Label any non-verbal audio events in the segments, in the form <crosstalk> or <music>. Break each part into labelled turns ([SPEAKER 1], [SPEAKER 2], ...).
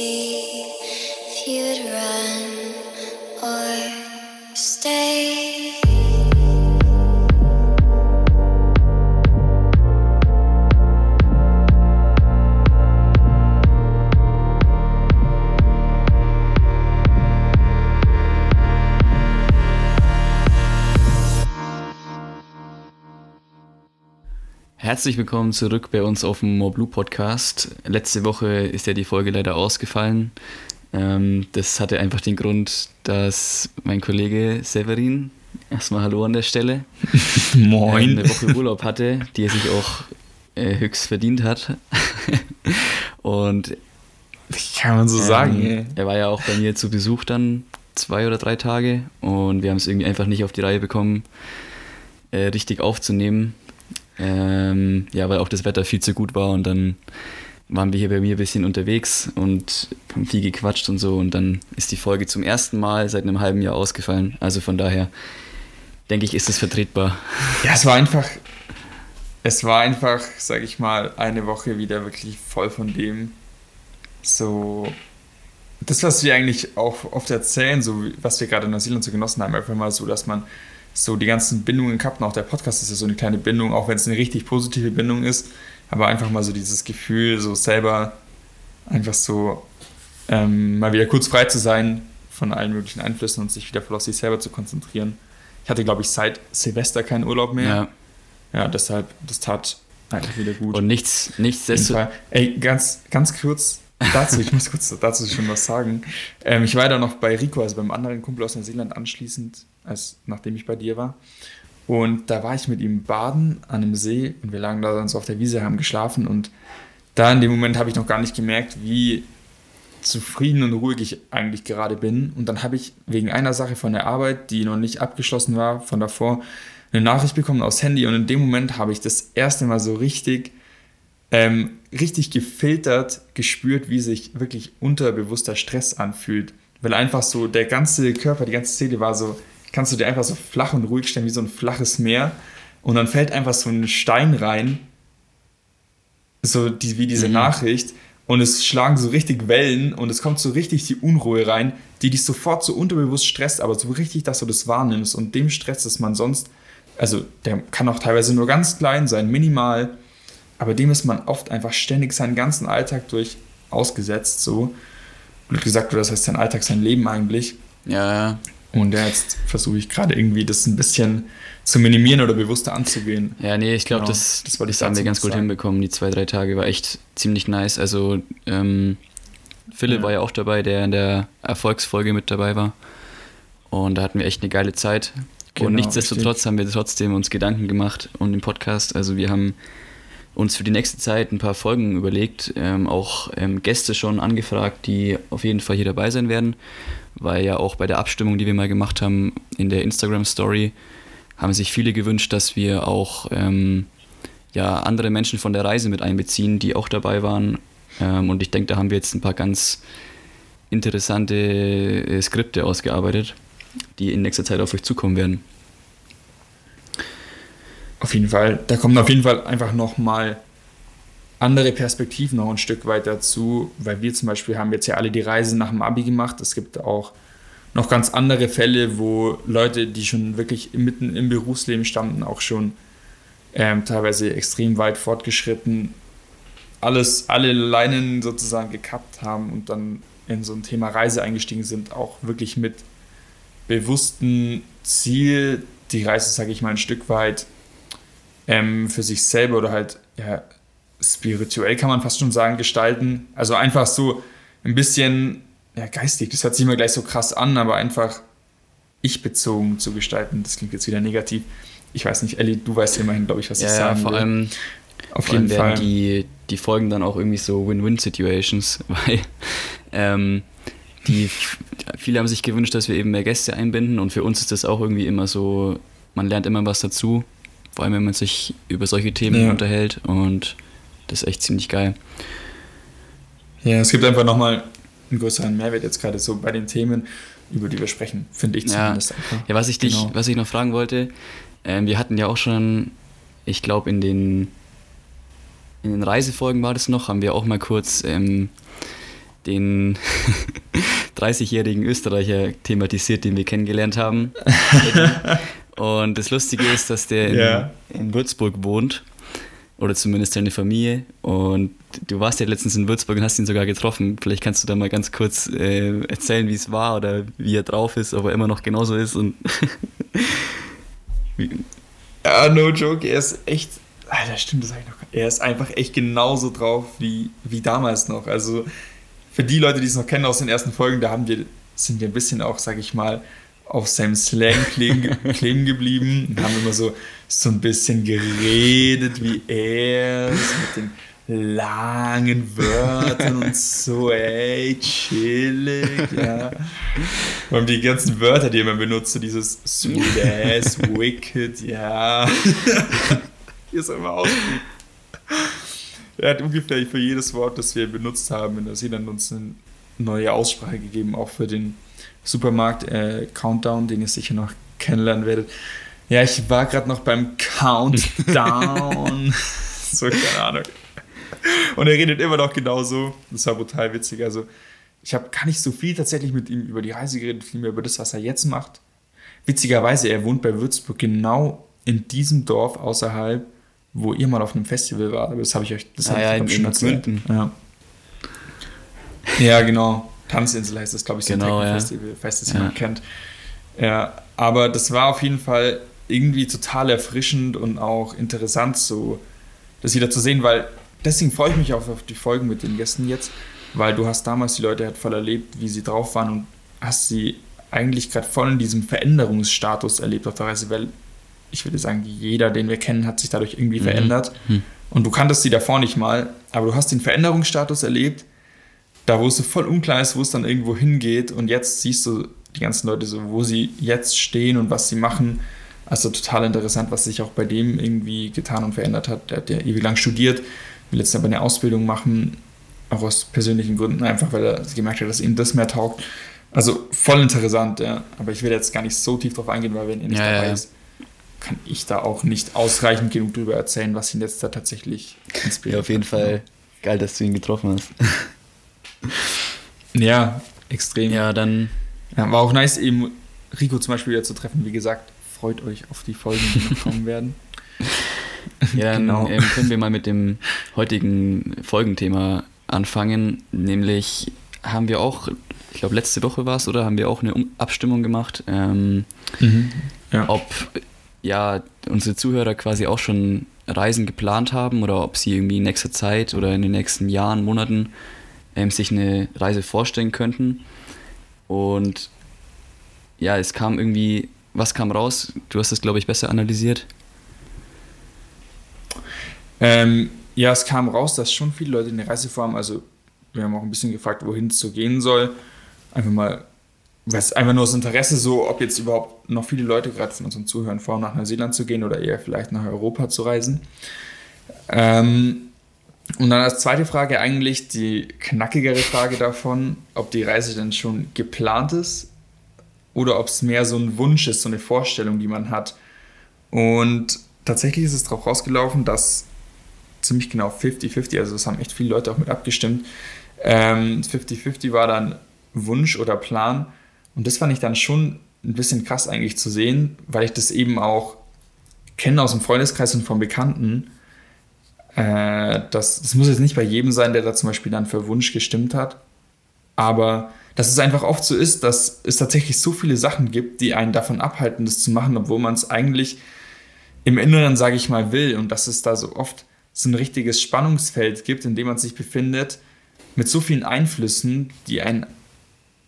[SPEAKER 1] see if you'd run
[SPEAKER 2] Herzlich willkommen zurück bei uns auf dem More Blue Podcast. Letzte Woche ist ja die Folge leider ausgefallen. Ähm, das hatte einfach den Grund, dass mein Kollege Severin, erstmal Hallo an der Stelle, <laughs>
[SPEAKER 3] Moin.
[SPEAKER 2] eine Woche Urlaub hatte, die er sich auch äh, höchst verdient hat. <laughs> Und
[SPEAKER 3] Kann man so sagen,
[SPEAKER 2] ähm, er war ja auch bei mir zu Besuch dann zwei oder drei Tage und wir haben es irgendwie einfach nicht auf die Reihe bekommen, äh, richtig aufzunehmen. Ähm, ja, weil auch das Wetter viel zu gut war und dann waren wir hier bei mir ein bisschen unterwegs und haben viel gequatscht und so und dann ist die Folge zum ersten Mal seit einem halben Jahr ausgefallen. Also von daher denke ich, ist es vertretbar. <laughs>
[SPEAKER 3] Ja, es war einfach, es war einfach, sag ich mal, eine Woche wieder wirklich voll von dem, so, das, was wir eigentlich auch oft erzählen, so was wir gerade in Neuseeland so genossen haben, einfach mal so, dass man so die ganzen Bindungen gehabt und auch der Podcast ist ja so eine kleine Bindung, auch wenn es eine richtig positive Bindung ist, aber einfach mal so dieses Gefühl, so selber einfach so ähm, mal wieder kurz frei zu sein von allen möglichen Einflüssen und sich wieder voll auf sich selber zu konzentrieren. Ich hatte, glaube ich, seit Silvester keinen Urlaub mehr.
[SPEAKER 2] Ja.
[SPEAKER 3] Ja, deshalb, das tat einfach wieder gut.
[SPEAKER 2] Und nichts.
[SPEAKER 3] Fall. Ey, ganz, ganz kurz dazu, ich muss kurz dazu schon was sagen. Ähm, ich war da noch bei Rico, also beim anderen Kumpel aus Neuseeland anschließend, als nachdem ich bei dir war. Und da war ich mit ihm baden an einem See und wir lagen da dann so auf der Wiese, haben geschlafen und da in dem Moment habe ich noch gar nicht gemerkt, wie zufrieden und ruhig ich eigentlich gerade bin. Und dann habe ich wegen einer Sache von der Arbeit, die noch nicht abgeschlossen war, von davor, eine Nachricht bekommen aufs Handy und in dem Moment habe ich das erste Mal so richtig, ähm, richtig gefiltert gespürt, wie sich wirklich unterbewusster Stress anfühlt. Weil einfach so der ganze Körper, die ganze Seele war so, kannst du dir einfach so flach und ruhig stellen, wie so ein flaches Meer. Und dann fällt einfach so ein Stein rein, so die, wie diese
[SPEAKER 2] Mhm.
[SPEAKER 3] Nachricht. Und es schlagen so richtig Wellen und es kommt so richtig die Unruhe rein, die dich sofort so unterbewusst stresst, aber so richtig, dass du das wahrnimmst. Und dem Stress, dass man sonst, also der kann auch teilweise nur ganz klein sein, minimal, aber dem ist man oft einfach ständig seinen ganzen Alltag durch ausgesetzt, so. Blöd gesagt, das heißt sein Alltag, sein Leben eigentlich.
[SPEAKER 2] Ja, ja.
[SPEAKER 3] Und jetzt versuche ich gerade irgendwie das ein bisschen zu minimieren oder bewusster anzugehen.
[SPEAKER 2] Ja, nee, ich glaube,
[SPEAKER 3] Genau,
[SPEAKER 2] das,
[SPEAKER 3] das wollte ich
[SPEAKER 2] das haben wir ganz gut
[SPEAKER 3] sagen.
[SPEAKER 2] hinbekommen. Die zwei, drei Tage war echt ziemlich nice. Also, ähm, Philipp
[SPEAKER 3] Ja.
[SPEAKER 2] war ja auch dabei, der in der Erfolgsfolge mit dabei war. Und da hatten wir echt eine geile Zeit.
[SPEAKER 3] Genau,
[SPEAKER 2] und nichtsdestotrotz haben wir trotzdem uns Gedanken gemacht und den Podcast. Also, wir haben uns für die nächste Zeit ein paar Folgen überlegt, ähm, auch ähm, Gäste schon angefragt, die auf jeden Fall hier dabei sein werden, weil ja auch bei der Abstimmung, die wir mal gemacht haben in der Instagram-Story, haben sich viele gewünscht, dass wir auch ähm, ja, andere Menschen von der Reise mit einbeziehen, die auch dabei waren. Ähm, und ich denke, da haben wir jetzt ein paar ganz interessante äh, Skripte ausgearbeitet, die in nächster Zeit auf euch zukommen werden.
[SPEAKER 3] Auf jeden Fall. Da kommen auf jeden Fall einfach nochmal andere Perspektiven noch ein Stück weit dazu, weil wir zum Beispiel haben jetzt ja alle die Reise nach dem Abi gemacht. Es gibt auch noch ganz andere Fälle, wo Leute, die schon wirklich mitten im Berufsleben standen, auch schon ähm, teilweise extrem weit fortgeschritten, alles, alle Leinen sozusagen gekappt haben und dann in so ein Thema Reise eingestiegen sind, auch wirklich mit bewusstem Ziel, die Reise, sage ich mal, ein Stück weit ähm, für sich selber oder halt ja, spirituell kann man fast schon sagen, gestalten. Also einfach so ein bisschen ja, geistig, das hört sich immer gleich so krass an, aber einfach ich-bezogen zu gestalten. Das klingt jetzt wieder negativ. Ich weiß nicht, Ellie, du weißt immerhin, glaube ich, was ich
[SPEAKER 2] Ja,
[SPEAKER 3] sagen
[SPEAKER 2] vor
[SPEAKER 3] will.
[SPEAKER 2] allem,
[SPEAKER 3] Auf
[SPEAKER 2] vor allem
[SPEAKER 3] jeden
[SPEAKER 2] werden
[SPEAKER 3] Fall.
[SPEAKER 2] die, die Folgen dann auch irgendwie so Win-Win-Situations, <laughs> weil ähm, die, viele haben sich gewünscht, dass wir eben mehr Gäste einbinden und für uns ist das auch irgendwie immer so, man lernt immer was dazu, vor allem wenn man sich über solche Themen
[SPEAKER 3] Ja.
[SPEAKER 2] unterhält und das ist echt ziemlich geil.
[SPEAKER 3] Ja, es gibt einfach nochmal einen größeren Mehrwert jetzt gerade so bei den Themen, über die wir sprechen, finde ich
[SPEAKER 2] Ja.
[SPEAKER 3] zumindest einfach.
[SPEAKER 2] Ja, was ich dich,
[SPEAKER 3] Genau.
[SPEAKER 2] was ich noch fragen wollte, ähm, wir hatten ja auch schon, ich glaube in den in den Reisefolgen war das noch, haben wir auch mal kurz ähm, den <laughs> 30-jährigen Österreicher thematisiert, den wir kennengelernt haben. <laughs> Und das Lustige ist, dass der in,
[SPEAKER 3] Ja.
[SPEAKER 2] in Würzburg wohnt. Oder zumindest seine Familie. Und du warst ja letztens in Würzburg und hast ihn sogar getroffen. Vielleicht kannst du da mal ganz kurz äh, erzählen, wie es war oder wie er drauf ist, ob er immer noch genauso ist. Und <laughs>
[SPEAKER 3] Ja, no joke, er ist echt. Alter, stimmt, das sag ich noch. Er ist einfach echt genauso drauf wie, wie damals noch. Also für die Leute, die es noch kennen aus den ersten Folgen, da haben wir, sind wir ein bisschen auch, sag ich mal, auf seinem Slang kleben, <laughs> kleben geblieben und haben immer so, so ein bisschen geredet, wie er ist, mit den langen Wörtern und so, ey, chillig, ja. Und die ganzen Wörter, die er immer benutzt, so dieses sweet ass, <laughs> wicked, ja. Hier <laughs> ist er immer ausgeübt. Er hat ungefähr für jedes Wort, das wir benutzt haben, in der uns eine neue Aussprache gegeben, auch für den Supermarkt äh, Countdown, den ihr sicher noch kennenlernen werdet. Ja, ich war gerade noch beim Countdown. <laughs> so, keine Ahnung. Und er redet immer noch genauso. Das war brutal witzig. Also, ich habe gar nicht so viel tatsächlich mit ihm über die Reise geredet, vielmehr über das, was er jetzt macht. Witzigerweise, er wohnt bei Würzburg genau in diesem Dorf außerhalb, wo ihr mal auf einem Festival wart. Aber das habe ich euch das
[SPEAKER 2] Ah
[SPEAKER 3] hab ich,
[SPEAKER 2] ja,
[SPEAKER 3] glaub
[SPEAKER 2] in-
[SPEAKER 3] ich, schon
[SPEAKER 2] in
[SPEAKER 3] erzählt. Ja. ja, genau. Tanzinsel heißt das, glaube ich, so ein
[SPEAKER 2] Genau, ja.
[SPEAKER 3] Techno-Festival, falls das
[SPEAKER 2] Ja.
[SPEAKER 3] jemand kennt. Ja, aber das war auf jeden Fall irgendwie total erfrischend und auch interessant, so das wieder zu sehen, weil deswegen freue ich mich auch auf die Folgen mit den Gästen jetzt, weil du hast damals die Leute halt voll erlebt, wie sie drauf waren und hast sie eigentlich gerade voll in diesem Veränderungsstatus erlebt auf der Reise, weil ich würde sagen, jeder, den wir kennen, hat sich dadurch irgendwie verändert.
[SPEAKER 2] Hm.
[SPEAKER 3] Und du kanntest sie davor nicht mal, aber du hast den Veränderungsstatus erlebt, da wo es so voll unklar ist, wo es dann irgendwo hingeht und jetzt siehst du die ganzen Leute so, wo sie jetzt stehen und was sie machen. Also total interessant, was sich auch bei dem irgendwie getan und verändert hat. Der hat ja ewig lang studiert, will jetzt aber eine Ausbildung machen, auch aus persönlichen Gründen, einfach weil er gemerkt hat, dass ihm das mehr taugt. Also voll interessant, ja. Aber ich will jetzt gar nicht so tief drauf eingehen, weil wenn er nicht
[SPEAKER 2] Ja,
[SPEAKER 3] dabei
[SPEAKER 2] ja.
[SPEAKER 3] ist, kann ich da auch nicht ausreichend genug drüber erzählen, was ihn jetzt da tatsächlich inspiriert.
[SPEAKER 2] ja, auf jeden
[SPEAKER 3] hat.
[SPEAKER 2] Fall geil, dass du ihn getroffen hast. <laughs>
[SPEAKER 3] Ja, extrem.
[SPEAKER 2] Ja, dann
[SPEAKER 3] Ja, war auch nice, eben Rico zum Beispiel wieder zu treffen. Wie gesagt, freut euch auf die Folgen, die noch kommen werden. <laughs>
[SPEAKER 2] Ja, dann
[SPEAKER 3] Genau.
[SPEAKER 2] ähm, können wir mal mit dem heutigen Folgenthema anfangen. Nämlich haben wir auch, ich glaube letzte Woche war es, oder haben wir auch eine Abstimmung gemacht, ähm,
[SPEAKER 3] Ja.
[SPEAKER 2] ob ja unsere Zuhörer quasi auch schon Reisen geplant haben oder ob sie irgendwie in nächster Zeit oder in den nächsten Jahren, Monaten ähm, sich eine Reise vorstellen könnten. Und ja, es kam irgendwie, was kam raus? Du hast es, glaube ich, besser analysiert.
[SPEAKER 3] Ähm, ja, es kam raus, dass schon viele Leute eine Reise vorhaben. Also, wir haben auch ein bisschen gefragt, wohin es so gehen soll. Einfach mal, was einfach nur das Interesse, so, ob jetzt überhaupt noch viele Leute gerade von unseren Zuhörern vorhaben, nach Neuseeland zu gehen oder eher vielleicht nach Europa zu reisen. Ähm, und dann als zweite Frage eigentlich die knackigere Frage davon, ob die Reise denn schon geplant ist oder ob es mehr so ein Wunsch ist, so eine Vorstellung, die man hat. Und tatsächlich ist es darauf rausgelaufen, dass ziemlich genau 50-50, also das haben echt viele Leute auch mit abgestimmt. Ähm, 50-50 war dann Wunsch oder Plan. Und das fand ich dann schon ein bisschen krass eigentlich zu sehen, weil ich das eben auch kenne aus dem Freundeskreis und von Bekannten. Äh, das, das muss jetzt nicht bei jedem sein, der da zum Beispiel dann für Wunsch gestimmt hat. Aber dass es einfach oft so ist, dass es tatsächlich so viele Sachen gibt, die einen davon abhalten, das zu machen, obwohl man es eigentlich im Inneren, sage ich mal, will. Und dass es da so oft so ein richtiges Spannungsfeld gibt, in dem man sich befindet, mit so vielen Einflüssen, die einen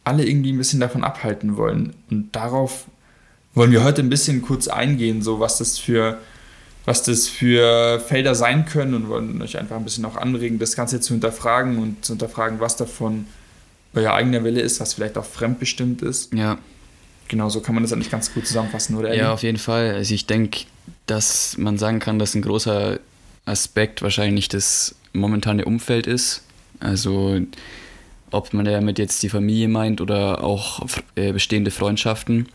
[SPEAKER 3] alle irgendwie ein bisschen davon abhalten wollen. Und darauf wollen wir heute ein bisschen kurz eingehen, so was das für, was das für Felder sein können und wollen euch einfach ein bisschen auch anregen, das Ganze zu hinterfragen und zu hinterfragen, was davon euer eigener Wille ist, was vielleicht auch fremdbestimmt ist.
[SPEAKER 2] Ja,
[SPEAKER 3] Genau so kann man das eigentlich ganz gut zusammenfassen, oder? Ellie?
[SPEAKER 2] Ja, auf jeden Fall. Also ich denke, dass man sagen kann, dass ein großer Aspekt wahrscheinlich das momentane Umfeld ist. Also ob man damit jetzt die Familie meint oder auch äh, bestehende Freundschaften.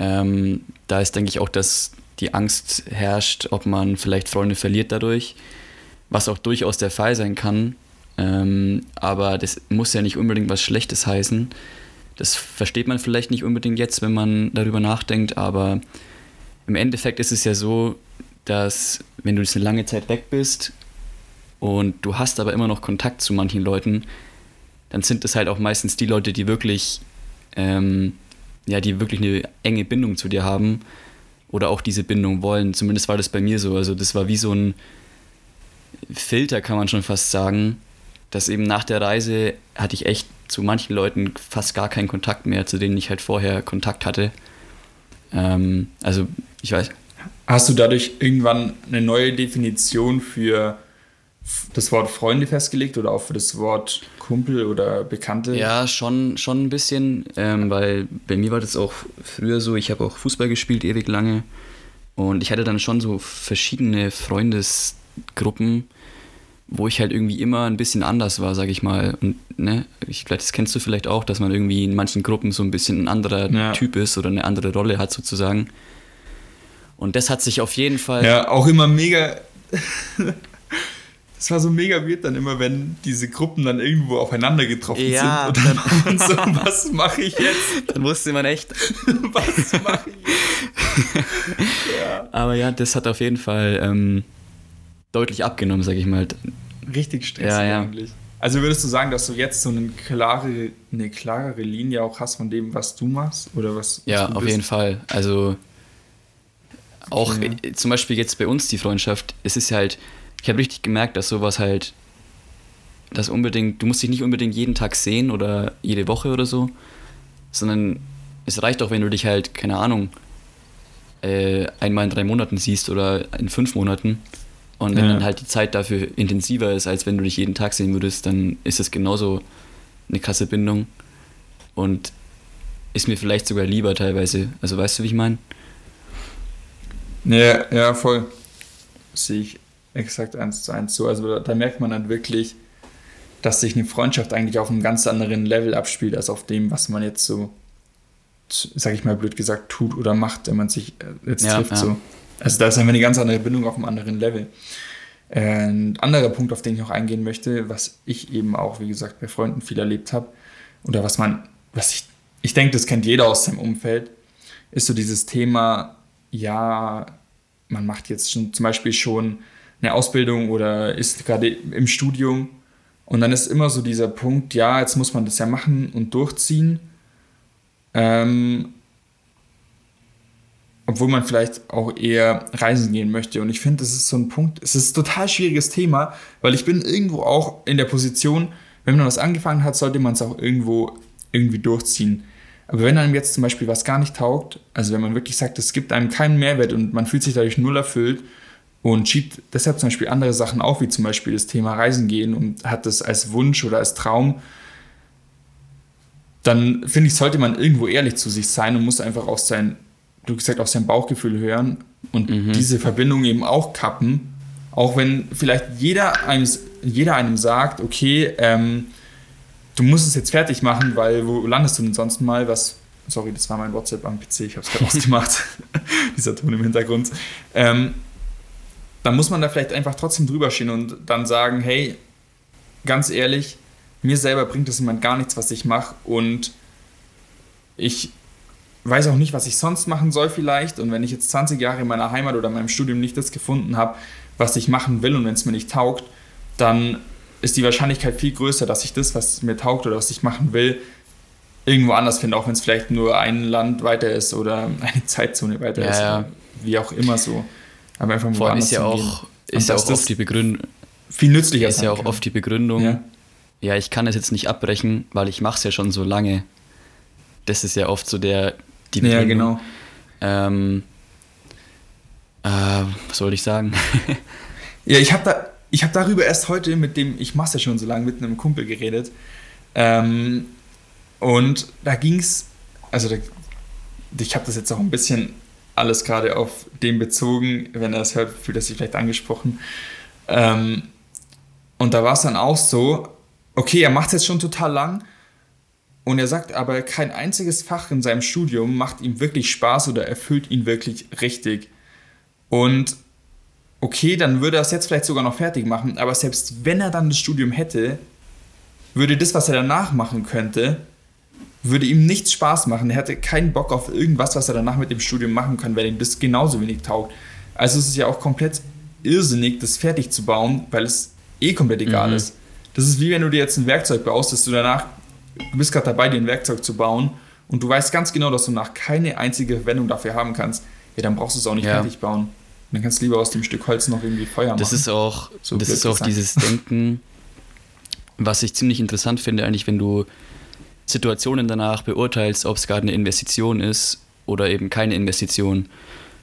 [SPEAKER 2] Ähm, da ist, denke ich, auch, dass die Angst herrscht, ob man vielleicht Freunde verliert dadurch, was auch durchaus der Fall sein kann. Ähm, aber das muss ja nicht unbedingt was Schlechtes heißen. Das versteht man vielleicht nicht unbedingt jetzt, wenn man darüber nachdenkt, aber im Endeffekt ist es ja so, dass wenn du jetzt eine lange Zeit weg bist und du hast aber immer noch Kontakt zu manchen Leuten, dann sind es halt auch meistens die Leute, die wirklich, ähm, ja, die wirklich eine enge Bindung zu dir haben oder auch diese Bindung wollen. Zumindest war das bei mir so. Also das war wie so ein Filter, kann man schon fast sagen, dass eben nach der Reise hatte ich echt zu manchen Leuten fast gar keinen Kontakt mehr, zu denen ich halt vorher Kontakt hatte. Ähm, also ich weiß.
[SPEAKER 3] Hast du dadurch irgendwann eine neue Definition für das Wort Freunde festgelegt oder auch für das Wort Kumpel oder Bekannte?
[SPEAKER 2] Ja, schon, schon ein bisschen, ähm, weil bei mir war das auch früher so, ich habe auch Fußball gespielt ewig lange und ich hatte dann schon so verschiedene Freundesgruppen, wo ich halt irgendwie immer ein bisschen anders war, sag ich mal. Und ne, ich, das kennst du vielleicht auch, dass man irgendwie in manchen Gruppen so ein bisschen ein anderer ja. Typ ist oder eine andere Rolle hat sozusagen. Und das hat sich auf jeden Fall.
[SPEAKER 3] Ja, auch immer mega. Es war so mega weird dann immer, wenn diese Gruppen dann irgendwo aufeinander getroffen ja, sind. Und dann, dann <laughs> so, was mache ich jetzt? <laughs>
[SPEAKER 2] Dann wusste man echt. <laughs> was mache ich jetzt? ja. Aber ja, das hat auf jeden Fall ähm, deutlich abgenommen, sag ich mal.
[SPEAKER 3] Richtig stressig ja, ja. eigentlich. Also würdest du sagen, dass du jetzt so eine klare, eine klarere Linie auch hast von dem, was du machst? Oder was,
[SPEAKER 2] ja,
[SPEAKER 3] was
[SPEAKER 2] auf jeden Fall. Also auch okay. Zum Beispiel jetzt bei uns die Freundschaft, es ist halt ich habe richtig gemerkt, dass sowas halt, das unbedingt, du musst dich nicht unbedingt jeden Tag sehen oder jede Woche oder so, sondern es reicht auch, wenn du dich halt, keine Ahnung, äh, einmal in drei Monaten siehst oder in fünf Monaten. Und wenn ja. dann halt die Zeit dafür intensiver ist, als wenn du dich jeden Tag sehen würdest, dann ist das genauso eine krasse Bindung. Und ist mir vielleicht sogar lieber teilweise. Also weißt du, wie ich meine?
[SPEAKER 3] Ja, ja, voll. Sehe ich exakt eins zu eins so. Also da, da, merkt man dann wirklich, dass sich eine Freundschaft eigentlich auf einem ganz anderen Level abspielt, als auf dem, was man jetzt so, sag ich mal blöd gesagt, tut oder macht, wenn man sich äh, jetzt ja, trifft. Ja. So. Also da ist einfach eine ganz andere Bindung auf einem anderen Level. Ein anderer Punkt, auf den ich noch eingehen möchte, was ich eben auch, wie gesagt, bei Freunden viel erlebt habe, oder was man, was ich, ich denke, das kennt jeder aus seinem Umfeld, ist so dieses Thema, ja, man macht jetzt schon zum Beispiel schon eine Ausbildung oder ist gerade im Studium. Und dann ist immer so dieser Punkt, ja, jetzt muss man das ja machen und durchziehen. Ähm, obwohl man vielleicht auch eher reisen gehen möchte. Und ich finde, das ist so ein Punkt, es ist ein total schwieriges Thema, weil ich bin irgendwo auch in der Position, wenn man was angefangen hat, sollte man es auch irgendwo irgendwie durchziehen. Aber wenn einem jetzt zum Beispiel was gar nicht taugt, also wenn man wirklich sagt, es gibt einem keinen Mehrwert und man fühlt sich dadurch null erfüllt, und schiebt deshalb zum Beispiel andere Sachen auf, wie zum Beispiel das Thema Reisen gehen und hat das als Wunsch oder als Traum, dann finde ich, sollte man irgendwo ehrlich zu sich sein und muss einfach aus sein, du gesagt, auf sein Bauchgefühl hören und mhm. diese Verbindung eben auch kappen, auch wenn vielleicht jeder einem, jeder einem sagt, okay, ähm, du musst es jetzt fertig machen, weil wo landest du denn sonst mal, was sorry, das war mein WhatsApp am PC, ich habe es gerade <laughs> ausgemacht, <laughs> dieser Ton im Hintergrund. Ähm, dann muss man da vielleicht einfach trotzdem drüber stehen und dann sagen, hey, ganz ehrlich, mir selber bringt das Moment gar nichts, was ich mache und ich weiß auch nicht, was ich sonst machen soll vielleicht und wenn ich jetzt 20 Jahre in meiner Heimat oder in meinem Studium nicht das gefunden habe, was ich machen will und wenn es mir nicht taugt, dann ist die Wahrscheinlichkeit viel größer, dass ich das, was mir taugt oder was ich machen will, irgendwo anders finde, auch wenn es vielleicht nur ein Land weiter ist oder <laughs> eine Zeitzone weiter ja, ist, ja. wie auch immer so.
[SPEAKER 2] Aber einfach Vor allem ist ja auch, ist ja auch oft die Begründung.
[SPEAKER 3] Viel nützlicher
[SPEAKER 2] ist ja auch kann. oft die Begründung. Ja. ja, ich kann es jetzt nicht abbrechen, weil ich mache es ja schon so lange. Das ist ja oft so der die
[SPEAKER 3] Begründung. Ja, genau.
[SPEAKER 2] Ähm, äh, was soll ich sagen? <laughs>
[SPEAKER 3] ja, ich habe da, ich habe darüber erst heute mit dem, ich mache es ja schon so lange, mit einem Kumpel geredet. Ähm, und da ging es, also da, ich habe das jetzt auch ein bisschen alles gerade auf den bezogen. Wenn er es hört, fühlt er sich vielleicht angesprochen. Ähm, und da war es dann auch so, okay, er macht es jetzt schon total lang und er sagt aber, kein einziges Fach in seinem Studium macht ihm wirklich Spaß oder erfüllt ihn wirklich richtig. Und okay, dann würde er es jetzt vielleicht sogar noch fertig machen, aber selbst wenn er dann das Studium hätte, würde das, was er danach machen könnte, würde ihm nichts Spaß machen. Er hätte keinen Bock auf irgendwas, was er danach mit dem Studium machen kann, weil ihm das genauso wenig taugt. Also es ist ja auch komplett irrsinnig, das fertig zu bauen, weil es eh komplett egal
[SPEAKER 2] Mhm.
[SPEAKER 3] ist. Das ist wie wenn du dir jetzt ein Werkzeug baust, dass du danach, du bist gerade dabei, dir ein Werkzeug zu bauen und du weißt ganz genau, dass du nach keine einzige Verwendung dafür haben kannst. Ja, dann brauchst du es auch nicht
[SPEAKER 2] Ja.
[SPEAKER 3] fertig bauen. Dann kannst du lieber aus dem Stück Holz noch irgendwie Feuer machen.
[SPEAKER 2] Das ist auch,
[SPEAKER 3] So
[SPEAKER 2] das ist auch dieses Denken, was ich ziemlich interessant finde, eigentlich, wenn du Situationen danach beurteilst, ob es gerade eine Investition ist oder eben keine Investition.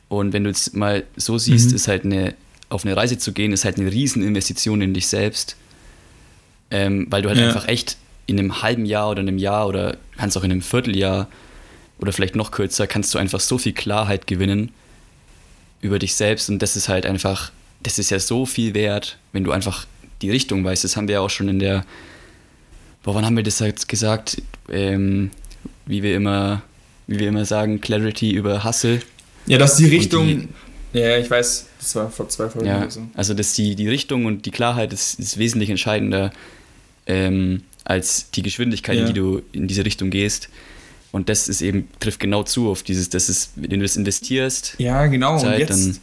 [SPEAKER 2] Und wenn du jetzt mal so siehst,
[SPEAKER 3] Mhm.
[SPEAKER 2] ist halt eine, auf eine Reise zu gehen, ist halt eine Rieseninvestition in dich selbst. Ähm, weil du halt
[SPEAKER 3] Ja.
[SPEAKER 2] einfach echt in einem halben Jahr oder einem Jahr oder kannst auch in einem Vierteljahr oder vielleicht noch kürzer, kannst du einfach so viel Klarheit gewinnen über dich selbst und das ist halt einfach, das ist ja so viel wert, wenn du einfach die Richtung weißt. Das haben wir ja auch schon in der, boah, wann haben wir das jetzt gesagt, ähm, wie wir immer, wie wir immer sagen, Clarity über Hustle.
[SPEAKER 3] ja, dass die
[SPEAKER 2] Und
[SPEAKER 3] Richtung. ja, ich weiß, das war vor zwei Folgen
[SPEAKER 2] Ja,
[SPEAKER 3] oder so.
[SPEAKER 2] also dass die, die Richtung und die Klarheit ist, ist wesentlich entscheidender ähm, als die Geschwindigkeit,
[SPEAKER 3] Ja.
[SPEAKER 2] in die du in diese Richtung gehst. Und das ist eben, trifft genau zu auf dieses, das ist, wenn du das investierst,
[SPEAKER 3] Ja, genau. und
[SPEAKER 2] Zeit,
[SPEAKER 3] jetzt
[SPEAKER 2] dann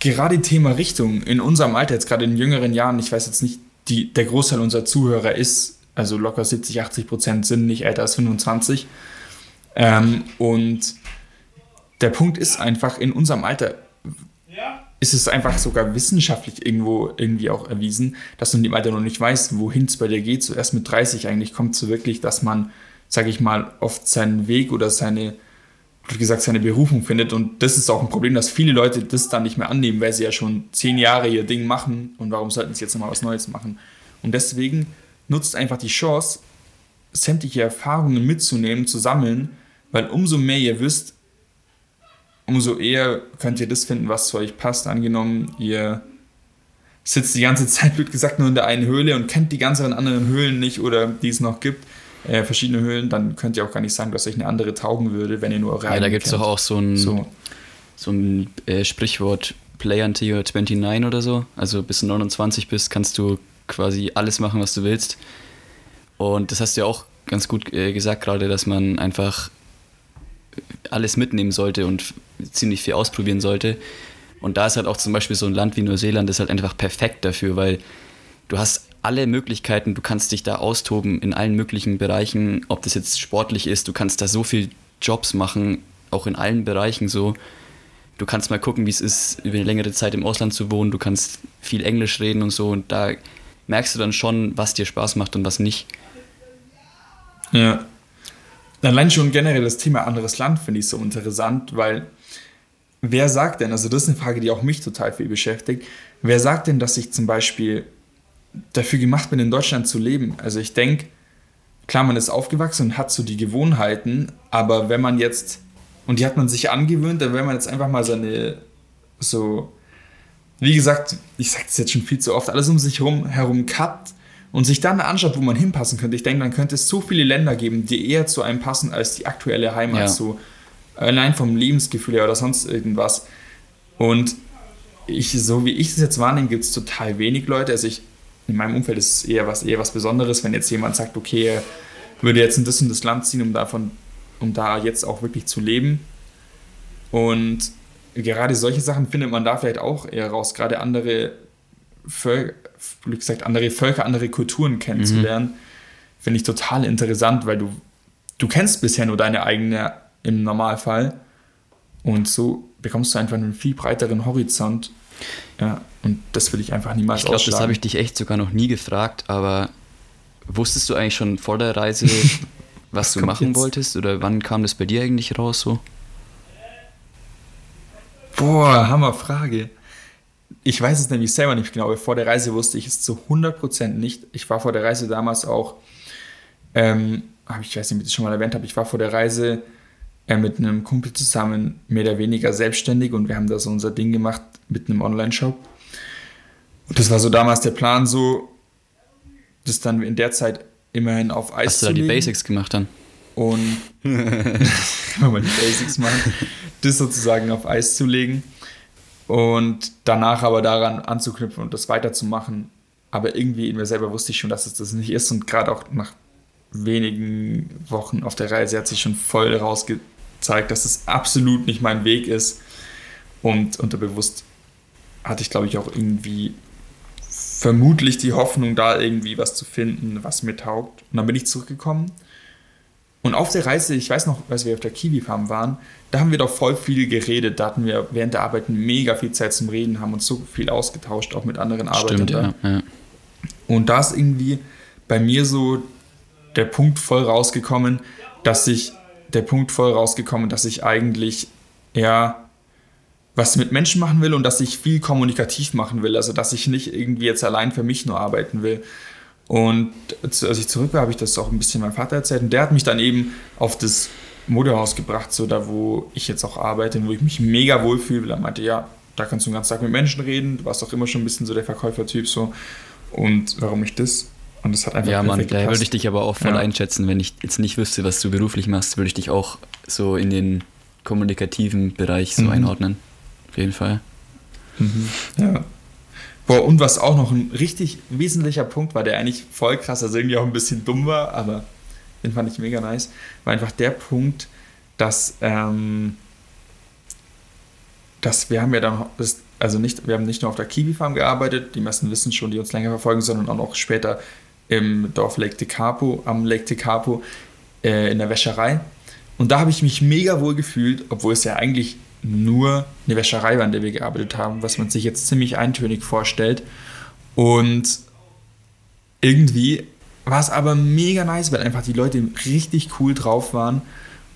[SPEAKER 3] gerade Thema Richtung in unserem Alter, jetzt gerade in jüngeren Jahren, ich weiß jetzt nicht, die, der Großteil unserer Zuhörer ist, also locker 70, 80 Prozent sind nicht älter als 25. Ähm, und der Punkt ist einfach, in unserem Alter ist es einfach sogar wissenschaftlich irgendwo irgendwie auch erwiesen, dass du in dem Alter noch nicht weißt, wohin es bei dir geht. So erst mit 30 eigentlich kommt so wirklich, dass man, sage ich mal, oft seinen Weg oder seine, wie gesagt, seine Berufung findet. Und das ist auch ein Problem, dass viele Leute das dann nicht mehr annehmen, weil sie ja schon zehn Jahre ihr Ding machen und warum sollten sie jetzt nochmal was Neues machen? Und deswegen nutzt einfach die Chance, sämtliche Erfahrungen mitzunehmen, zu sammeln, weil umso mehr ihr wisst, umso eher könnt ihr das finden, was zu euch passt. Angenommen, ihr sitzt die ganze <laughs> Zeit, wird gesagt, nur in der einen Höhle und kennt die ganzen anderen Höhlen nicht oder die es noch gibt, äh, verschiedene Höhlen, dann könnt ihr auch gar nicht sagen, dass euch eine andere taugen würde, wenn ihr nur eure
[SPEAKER 2] ja, da gibt es doch auch so ein,
[SPEAKER 3] So.
[SPEAKER 2] so ein äh, Sprichwort, Play until you're 29 oder so. Also bis du 29 bist, kannst du quasi alles machen, was du willst. Und das hast du ja auch ganz gut äh, gesagt gerade, dass man einfach alles mitnehmen sollte und ziemlich viel ausprobieren sollte. Und da ist halt auch zum Beispiel so ein Land wie Neuseeland ist halt einfach perfekt dafür, weil du hast alle Möglichkeiten, du kannst dich da austoben in allen möglichen Bereichen, ob das jetzt sportlich ist, du kannst da so viel Jobs machen, auch in allen Bereichen so. Du kannst mal gucken, wie es ist, über eine längere Zeit im Ausland zu wohnen, du kannst viel Englisch reden und so und da merkst du dann schon, was dir Spaß macht und was nicht.
[SPEAKER 3] Ja. Allein schon generell das Thema anderes Land finde ich so interessant, weil wer sagt denn, also das ist eine Frage, die auch mich total viel beschäftigt, wer sagt denn, dass ich zum Beispiel dafür gemacht bin, in Deutschland zu leben? Also ich denke, klar, man ist aufgewachsen und hat so die Gewohnheiten, aber wenn man jetzt, und die hat man sich angewöhnt, dann wenn man jetzt einfach mal seine, so, wie gesagt, ich sage das jetzt schon viel zu oft, alles um sich herum, herum cut und sich dann anschaut, wo man hinpassen könnte. Ich denke, dann könnte es so viele Länder geben, die eher zu einem passen als die aktuelle Heimat,
[SPEAKER 2] Ja.
[SPEAKER 3] so allein vom Lebensgefühl her oder sonst irgendwas. Und ich, so wie ich es jetzt wahrnehme, gibt es total wenig Leute. Also ich, in meinem Umfeld ist es eher was, eher was Besonderes, wenn jetzt jemand sagt, okay, er würde jetzt in das und das Land ziehen, um davon, um da jetzt auch wirklich zu leben. Und gerade solche Sachen findet man da vielleicht auch eher raus, gerade andere Völker, wie gesagt, andere Völker, andere Kulturen kennenzulernen, finde ich total interessant, weil du, du kennst bisher nur deine eigene im Normalfall und so bekommst du einfach einen viel breiteren Horizont. Ja, und das will ich einfach niemals
[SPEAKER 2] Ich glaube, das habe ich dich echt sogar noch nie gefragt, aber wusstest du eigentlich schon vor der Reise, <laughs> was du
[SPEAKER 3] kommt
[SPEAKER 2] machen
[SPEAKER 3] jetzt?
[SPEAKER 2] wolltest? Oder wann kam das bei dir eigentlich raus so?
[SPEAKER 3] Boah, Hammerfrage. Ich weiß es nämlich selber nicht genau, aber vor der Reise wusste ich es zu 100% nicht. Ich war vor der Reise damals auch, ähm, ich weiß nicht, ob ich das schon mal erwähnt habe, ich war vor der Reise äh, mit einem Kumpel zusammen mehr oder weniger selbstständig und wir haben da so unser Ding gemacht mit einem Online-Shop. Und das war so damals der Plan, so das dann in der Zeit immerhin auf Eis
[SPEAKER 2] Hast du
[SPEAKER 3] zu
[SPEAKER 2] da die Basics gemacht dann?
[SPEAKER 3] und <laughs> wenn man die Basics machen, das sozusagen auf Eis zu legen. und danach aber daran anzuknüpfen und das weiterzumachen. Aber irgendwie in mir selber wusste ich schon, dass es das nicht ist und gerade auch nach wenigen Wochen auf der Reise hat sich schon voll rausgezeigt, dass es absolut nicht mein Weg ist. Und unterbewusst hatte ich, glaube ich, auch irgendwie vermutlich die Hoffnung, da irgendwie was zu finden, was mir taugt. Und dann bin ich zurückgekommen. Und auf der Reise, ich weiß noch, als wir auf der Kiwi-Farm waren, da haben wir doch voll viel geredet. Da hatten wir während der Arbeit mega viel Zeit zum Reden, haben uns so viel ausgetauscht, auch mit anderen Arbeitern.
[SPEAKER 2] Stimmt, ja, ja.
[SPEAKER 3] Und da ist irgendwie bei mir so der Punkt voll rausgekommen, dass ich, der Punkt voll rausgekommen, dass ich eigentlich ja was mit Menschen machen will und dass ich viel kommunikativ machen will. Also dass ich nicht irgendwie jetzt allein für mich nur arbeiten will. Und als ich zurück war, habe ich das auch ein bisschen meinem Vater erzählt. Und der hat mich dann eben auf das Modehaus gebracht, so da, wo ich jetzt auch arbeite, wo ich mich mega wohl fühle. Er meinte, ja, da kannst du den ganzen Tag mit Menschen reden. Du warst auch immer schon ein bisschen so der Verkäufertyp so. Und warum ich das? Und das hat einfach
[SPEAKER 2] Ja, Mann, da würde ich dich aber auch voll
[SPEAKER 3] Ja.
[SPEAKER 2] einschätzen. Wenn ich jetzt nicht wüsste, was du beruflich machst, würde ich dich auch so in den kommunikativen Bereich so
[SPEAKER 3] Mhm.
[SPEAKER 2] einordnen. Auf jeden Fall.
[SPEAKER 3] Ja. Boah, und was auch noch ein richtig wesentlicher Punkt war, der eigentlich voll krass, also irgendwie auch ein bisschen dumm war, aber den fand ich mega nice, war einfach der Punkt, dass, ähm, dass wir haben ja dann, also nicht, wir haben nicht nur auf der Kiwi-Farm gearbeitet, die meisten wissen schon, die uns länger verfolgen, sondern auch noch später im Dorf Lake Tekapo, am Lake Tekapo, äh, in der Wäscherei. Und da habe ich mich mega wohl gefühlt, obwohl es ja eigentlich nur eine Wäscherei war, an der wir gearbeitet haben, was man sich jetzt ziemlich eintönig vorstellt. Und irgendwie war es aber mega nice, weil einfach die Leute richtig cool drauf waren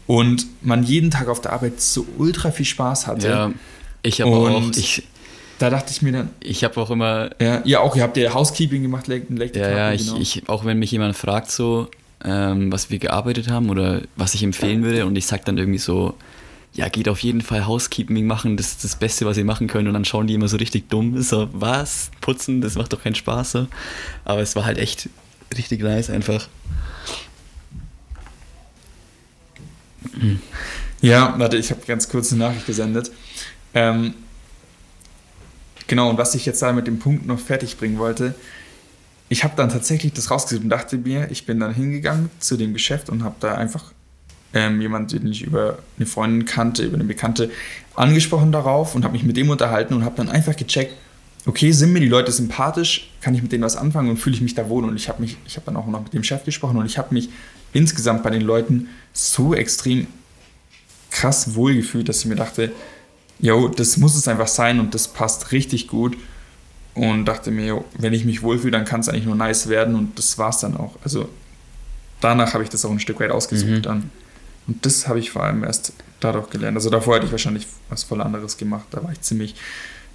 [SPEAKER 3] und man jeden Tag auf der Arbeit so ultra viel Spaß hatte.
[SPEAKER 2] Ja, ich habe auch,
[SPEAKER 3] Und-
[SPEAKER 2] ich,
[SPEAKER 3] Da dachte ich mir dann,
[SPEAKER 2] ich habe auch immer,
[SPEAKER 3] ja, ihr auch, ihr habt ja Housekeeping gemacht, Lake, Lake
[SPEAKER 2] ja, ja, ich, ich, auch wenn mich jemand fragt, so, ähm, was wir gearbeitet haben oder was ich empfehlen würde und ich sag dann irgendwie so, ja, geht auf jeden Fall Housekeeping machen, das ist das Beste, was ihr machen könnt und dann schauen die immer so richtig dumm, so, was, putzen, das macht doch keinen Spaß, so. aber es war halt echt richtig nice einfach.
[SPEAKER 3] Ja, warte, ich habe ganz kurz eine Nachricht gesendet. Ähm, genau, und was ich jetzt da mit dem Punkt noch fertig bringen wollte, ich habe dann tatsächlich das rausgesucht und dachte mir, ich bin dann hingegangen zu dem Geschäft und habe da einfach ähm, jemanden, den ich über eine Freundin kannte, über eine Bekannte, angesprochen darauf und habe mich mit dem unterhalten und habe dann einfach gecheckt, okay, sind mir die Leute sympathisch, kann ich mit denen was anfangen und fühle ich mich da wohl und ich habe mich, ich habe dann auch noch mit dem Chef gesprochen und ich habe mich insgesamt bei den Leuten so extrem krass wohlgefühlt, dass ich mir dachte, yo, das muss es einfach sein und das passt richtig gut. Und dachte mir, yo, wenn ich mich wohlfühle, dann kann es eigentlich nur nice werden und das war's dann auch. Also danach habe ich das auch ein Stück weit ausgesucht
[SPEAKER 2] Mhm.
[SPEAKER 3] dann. Und das habe ich vor allem erst dadurch gelernt. Also davor hätte ich wahrscheinlich was voll anderes gemacht. Da war ich ziemlich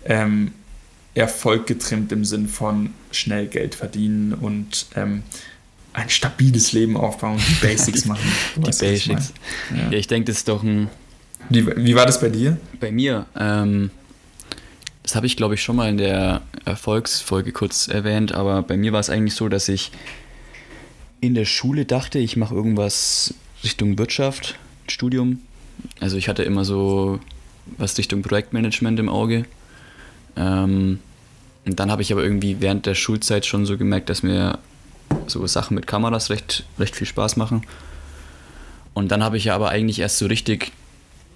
[SPEAKER 3] ähm, Erfolg getrimmt im Sinn von schnell Geld verdienen und ähm, ein stabiles Leben aufbauen, die <laughs> Basics machen.
[SPEAKER 2] Die
[SPEAKER 3] weißt, ich
[SPEAKER 2] Basics.
[SPEAKER 3] meine.
[SPEAKER 2] Ja,
[SPEAKER 3] Ja.
[SPEAKER 2] ich denke, das ist doch ein,
[SPEAKER 3] Wie, wie war das bei dir?
[SPEAKER 2] Bei mir, ähm, das habe ich glaube ich schon mal in der Erfolgsfolge kurz erwähnt, aber bei mir war es eigentlich so, dass ich in der Schule dachte, ich mache irgendwas Richtung Wirtschaft, Studium. Also ich hatte immer so was Richtung Projektmanagement im Auge. Ähm, und dann habe ich aber irgendwie während der Schulzeit schon so gemerkt, dass mir so Sachen mit Kameras recht, recht viel Spaß machen. Und dann habe ich ja aber eigentlich erst so richtig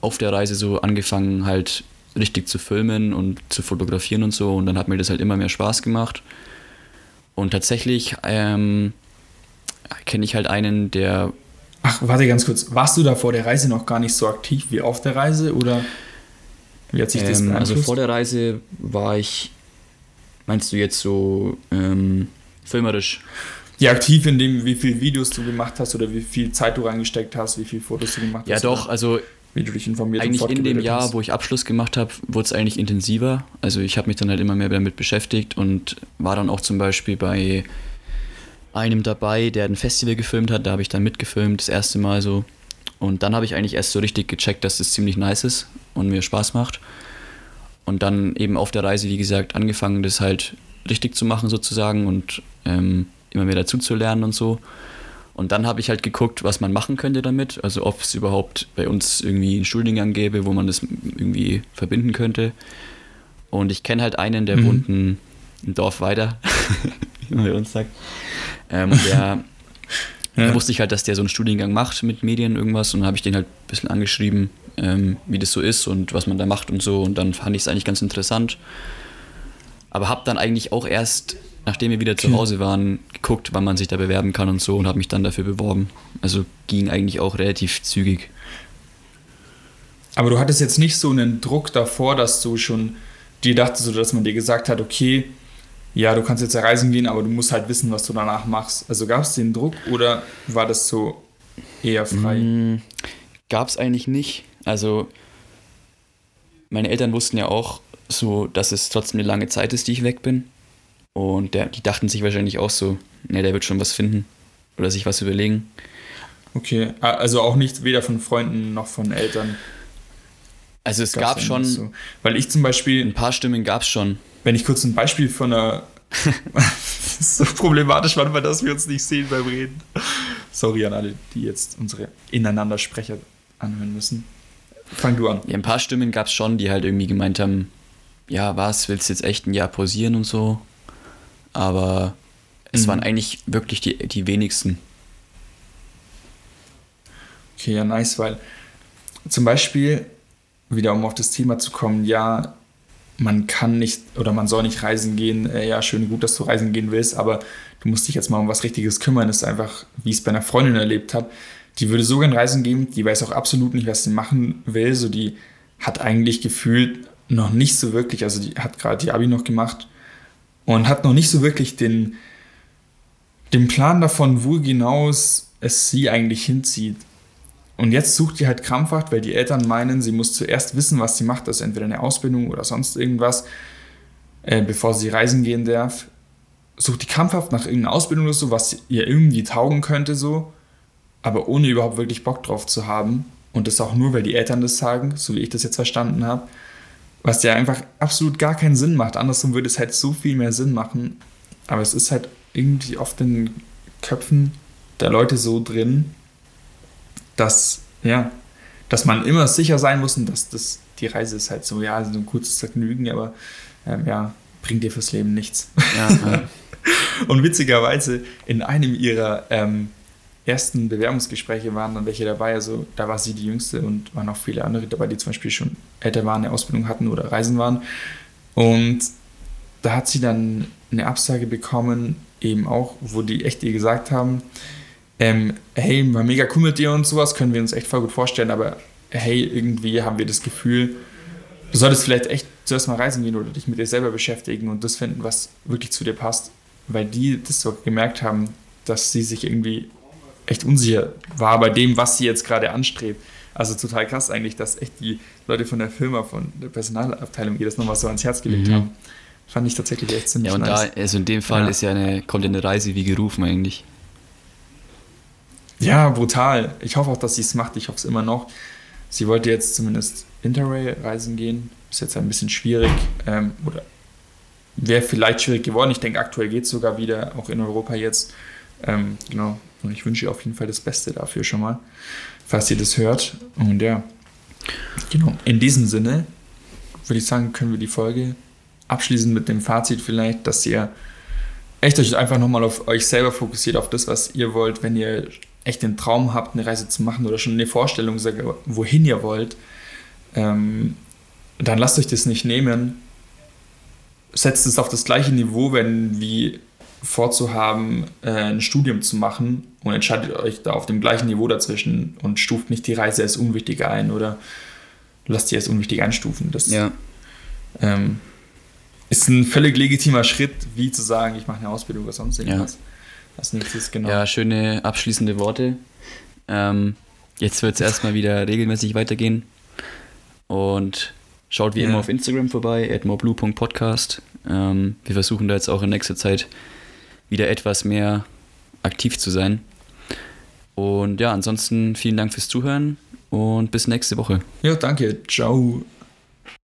[SPEAKER 2] auf der Reise so angefangen, halt richtig zu filmen und zu fotografieren und so. Und dann hat mir das halt immer mehr Spaß gemacht. Und tatsächlich ähm, kenne ich halt einen, der
[SPEAKER 3] Ach, warte ganz kurz. Warst du da vor der Reise noch gar nicht so aktiv wie auf der Reise oder wie hat sich das
[SPEAKER 2] Ähm, also vor der Reise war ich, meinst du jetzt so ähm, filmerisch?
[SPEAKER 3] ja, aktiv in dem, wie viele Videos du gemacht hast oder wie viel Zeit du reingesteckt hast, wie viele Fotos du gemacht
[SPEAKER 2] Ja
[SPEAKER 3] hast.
[SPEAKER 2] doch,
[SPEAKER 3] oder
[SPEAKER 2] also
[SPEAKER 3] wie du dich informiert
[SPEAKER 2] eigentlich in dem Jahr,
[SPEAKER 3] hast.
[SPEAKER 2] wo ich Abschluss gemacht habe, wurde es eigentlich intensiver. Also ich habe mich dann halt immer mehr damit beschäftigt und war dann auch zum Beispiel bei einem dabei, der ein Festival gefilmt hat. Da habe ich dann mitgefilmt, das erste Mal so. Und dann habe ich eigentlich erst so richtig gecheckt, dass das ziemlich nice ist und mir Spaß macht. Und dann eben auf der Reise, wie gesagt, angefangen, das halt richtig zu machen sozusagen und ähm, immer mehr dazu zu lernen und so. Und dann habe ich halt geguckt, was man machen könnte damit. Also ob es überhaupt bei uns irgendwie einen Studiengang gäbe, wo man das irgendwie verbinden könnte. Und ich kenne halt einen, der mhm. wohnt ein, ein, Dorf weiter, <laughs> wie man bei uns sagt. Ähm, und der <laughs> ja. wusste ich halt, dass der so einen Studiengang macht mit Medien irgendwas und dann habe ich den halt ein bisschen angeschrieben, ähm, wie das so ist und was man da macht und so. Und dann fand ich es eigentlich ganz interessant. Aber habe dann eigentlich auch erst, nachdem wir wieder zu Hause waren, geguckt, wann man sich da bewerben kann und so und habe mich dann dafür beworben. Also ging eigentlich auch relativ zügig.
[SPEAKER 3] Aber du hattest jetzt nicht so einen Druck davor, dass du schon dir dachtest, dass man dir gesagt hat, okay, ja, du kannst jetzt ja reisen gehen, aber du musst halt wissen, was du danach machst. Also gab es den Druck oder war das so eher frei? Mm,
[SPEAKER 2] gab es eigentlich nicht. Also meine Eltern wussten ja auch so, dass es trotzdem eine lange Zeit ist, die ich weg bin. Und der, die dachten sich wahrscheinlich auch so, ne, der wird schon was finden oder sich was überlegen.
[SPEAKER 3] Okay, also auch nicht weder von Freunden noch von Eltern.
[SPEAKER 2] Also es gab schon,
[SPEAKER 3] so. weil ich zum Beispiel
[SPEAKER 2] ein paar Stimmen gab es schon.
[SPEAKER 3] Wenn ich kurz ein Beispiel von einer das <laughs> ist so problematisch manchmal, dass wir uns nicht sehen beim Reden. Sorry an alle, die jetzt unsere Ineinandersprecher anhören müssen. Fang du an.
[SPEAKER 2] Ja, ein paar Stimmen gab es schon, die halt irgendwie gemeint haben, ja, was, willst du jetzt echt ein Jahr pausieren und so? Aber es mhm. waren eigentlich wirklich die, die wenigsten.
[SPEAKER 3] Okay, ja, nice, weil zum Beispiel, wieder um auf das Thema zu kommen, ja, man kann nicht oder man soll nicht reisen gehen. Äh, ja, schön gut, dass du reisen gehen willst, aber du musst dich jetzt mal um was Richtiges kümmern. Das ist einfach, wie ich es bei einer Freundin erlebt habe. Die würde so gerne reisen gehen, die weiß auch absolut nicht, was sie machen will. So, die hat eigentlich gefühlt noch nicht so wirklich, also die hat gerade die Abi noch gemacht und hat noch nicht so wirklich den, den Plan davon, wo genau es sie eigentlich hinzieht. Und jetzt sucht die halt krampfhaft, weil die Eltern meinen, sie muss zuerst wissen, was sie macht, das ist entweder eine Ausbildung oder sonst irgendwas, äh, bevor sie reisen gehen darf. Sucht die krampfhaft nach irgendeiner Ausbildung oder so, was ihr irgendwie taugen könnte, so, aber ohne überhaupt wirklich Bock drauf zu haben. Und das auch nur, weil die Eltern das sagen, so wie ich das jetzt verstanden habe. Was ja einfach absolut gar keinen Sinn macht. Andersrum würde es halt so viel mehr Sinn machen. Aber es ist halt irgendwie oft in den Köpfen der Leute so drin, dass, ja, dass man immer sicher sein muss und dass das, die Reise ist halt so, ja, so ein kurzes Vergnügen, aber ähm, ja, bringt dir fürs Leben nichts. Ja, ja. <laughs> und witzigerweise in einem ihrer ähm, ersten Bewerbungsgespräche waren dann welche dabei, also da war sie die Jüngste und waren auch viele andere dabei, die zum Beispiel schon älter waren, eine Ausbildung hatten oder reisen waren. Und da hat sie dann eine Absage bekommen, eben auch, wo die echt ihr gesagt haben, ähm, hey, war mega cool mit dir und sowas, können wir uns echt voll gut vorstellen, aber hey, irgendwie haben wir das Gefühl, du solltest vielleicht echt zuerst mal reisen gehen oder dich mit dir selber beschäftigen und das finden, was wirklich zu dir passt, weil die das so gemerkt haben, dass sie sich irgendwie echt unsicher war bei dem, was sie jetzt gerade anstrebt. Also total krass eigentlich, dass echt die Leute von der Firma, von der Personalabteilung ihr das nochmal so ans Herz gelegt mhm. haben. Fand ich tatsächlich echt ziemlich
[SPEAKER 2] Ja, und nice. da, also in dem Fall ja. ist ja eine, kommt eine Reise wie gerufen eigentlich.
[SPEAKER 3] Ja, brutal. Ich hoffe auch, dass sie es macht. Ich hoffe es immer noch. Sie wollte jetzt zumindest Interrail-Reisen gehen. Ist jetzt ein bisschen schwierig. Ähm, oder wäre vielleicht schwierig geworden. Ich denke, aktuell geht es sogar wieder, auch in Europa jetzt. Ähm, genau. Und ich wünsche ihr auf jeden Fall das Beste dafür schon mal, falls ihr das hört. Und ja, genau. In diesem Sinne würde ich sagen, können wir die Folge abschließen mit dem Fazit vielleicht, dass ihr echt euch einfach nochmal auf euch selber fokussiert, auf das, was ihr wollt, wenn ihr echt den Traum habt, eine Reise zu machen oder schon eine Vorstellung, wohin ihr wollt, ähm, dann lasst euch das nicht nehmen. Setzt es auf das gleiche Niveau, wenn wie vorzuhaben, äh, ein Studium zu machen und entscheidet euch da auf dem gleichen Niveau dazwischen und stuft nicht die Reise als unwichtig ein oder lasst sie als unwichtig einstufen. Das ja. ähm, ist ein völlig legitimer Schritt, wie zu sagen, ich mache eine Ausbildung oder sonst irgendwas. Ja.
[SPEAKER 2] Als nächstes, genau. Ja, schöne abschließende Worte. Ähm, jetzt wird es erstmal wieder regelmäßig weitergehen. Und schaut wie ja. immer auf Instagram vorbei, atmoreblue.podcast. Ähm, wir versuchen da jetzt auch in nächster Zeit wieder etwas mehr aktiv zu sein. Und ja, ansonsten vielen Dank fürs Zuhören und bis nächste Woche.
[SPEAKER 3] Ja, danke. Ciao.